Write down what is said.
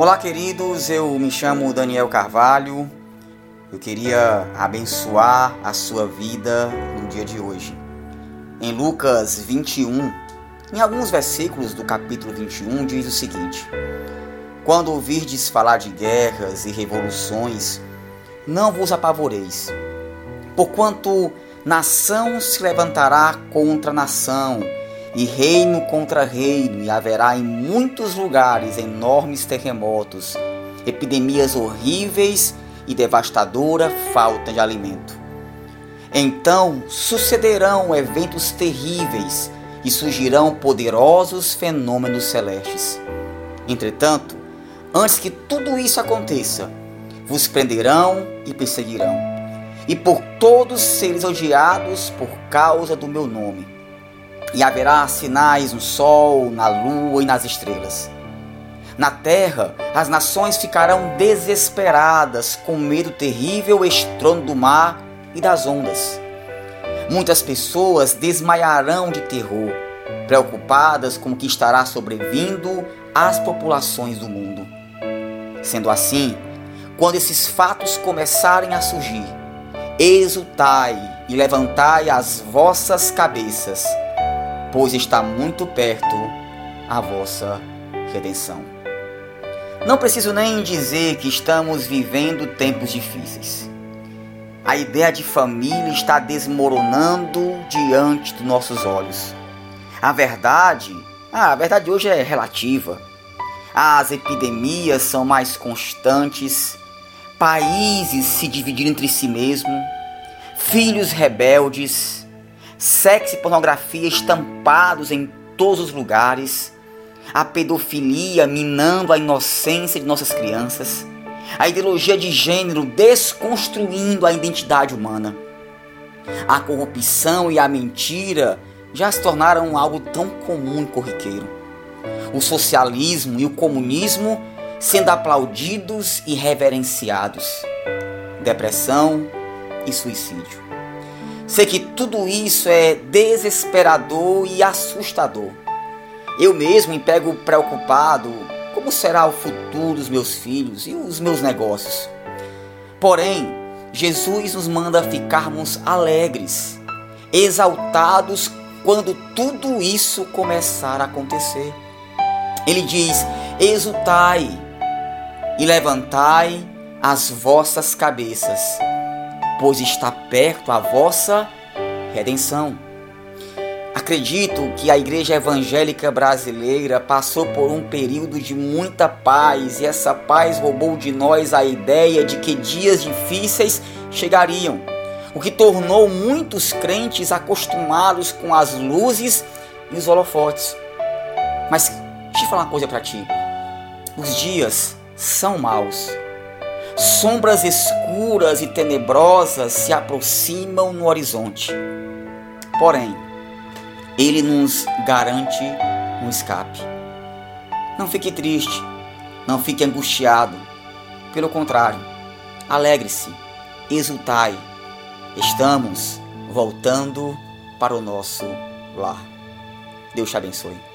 Olá, queridos. Eu me chamo Daniel Carvalho. Eu queria abençoar a sua vida no dia de hoje. Em Lucas 21, em alguns versículos do capítulo 21, diz o seguinte: Quando ouvirdes falar de guerras e revoluções, não vos apavoreis, porquanto nação se levantará contra nação e reino contra reino, e haverá em muitos lugares enormes terremotos, epidemias horríveis e devastadora falta de alimento. Então sucederão eventos terríveis e surgirão poderosos fenômenos celestes. Entretanto, antes que tudo isso aconteça, vos prenderão e perseguirão, e por todos seres odiados por causa do meu nome e haverá sinais no sol, na lua e nas estrelas. Na terra, as nações ficarão desesperadas com medo terrível estrondo do mar e das ondas. Muitas pessoas desmaiarão de terror, preocupadas com o que estará sobrevindo às populações do mundo. Sendo assim, quando esses fatos começarem a surgir, exultai e levantai as vossas cabeças pois está muito perto a vossa redenção. Não preciso nem dizer que estamos vivendo tempos difíceis. A ideia de família está desmoronando diante dos nossos olhos. A verdade, ah, a verdade hoje é relativa. As epidemias são mais constantes, países se dividiram entre si mesmo, filhos rebeldes, sexo e pornografia estampados em todos os lugares, a pedofilia minando a inocência de nossas crianças, a ideologia de gênero desconstruindo a identidade humana. A corrupção e a mentira já se tornaram algo tão comum e corriqueiro. O socialismo e o comunismo sendo aplaudidos e reverenciados. Depressão e suicídio. Sei que tudo isso é desesperador e assustador. Eu mesmo me pego preocupado como será o futuro dos meus filhos e os meus negócios. Porém, Jesus nos manda ficarmos alegres, exaltados quando tudo isso começar a acontecer. Ele diz: exultai e levantai as vossas cabeças pois está perto a vossa redenção. Acredito que a igreja evangélica brasileira passou por um período de muita paz e essa paz roubou de nós a ideia de que dias difíceis chegariam, o que tornou muitos crentes acostumados com as luzes e os holofotes. Mas deixa eu falar uma coisa para ti: os dias são maus Sombras escuras e tenebrosas se aproximam no horizonte. Porém, ele nos garante um escape. Não fique triste, não fique angustiado. Pelo contrário, alegre-se, exultai. Estamos voltando para o nosso lar. Deus te abençoe.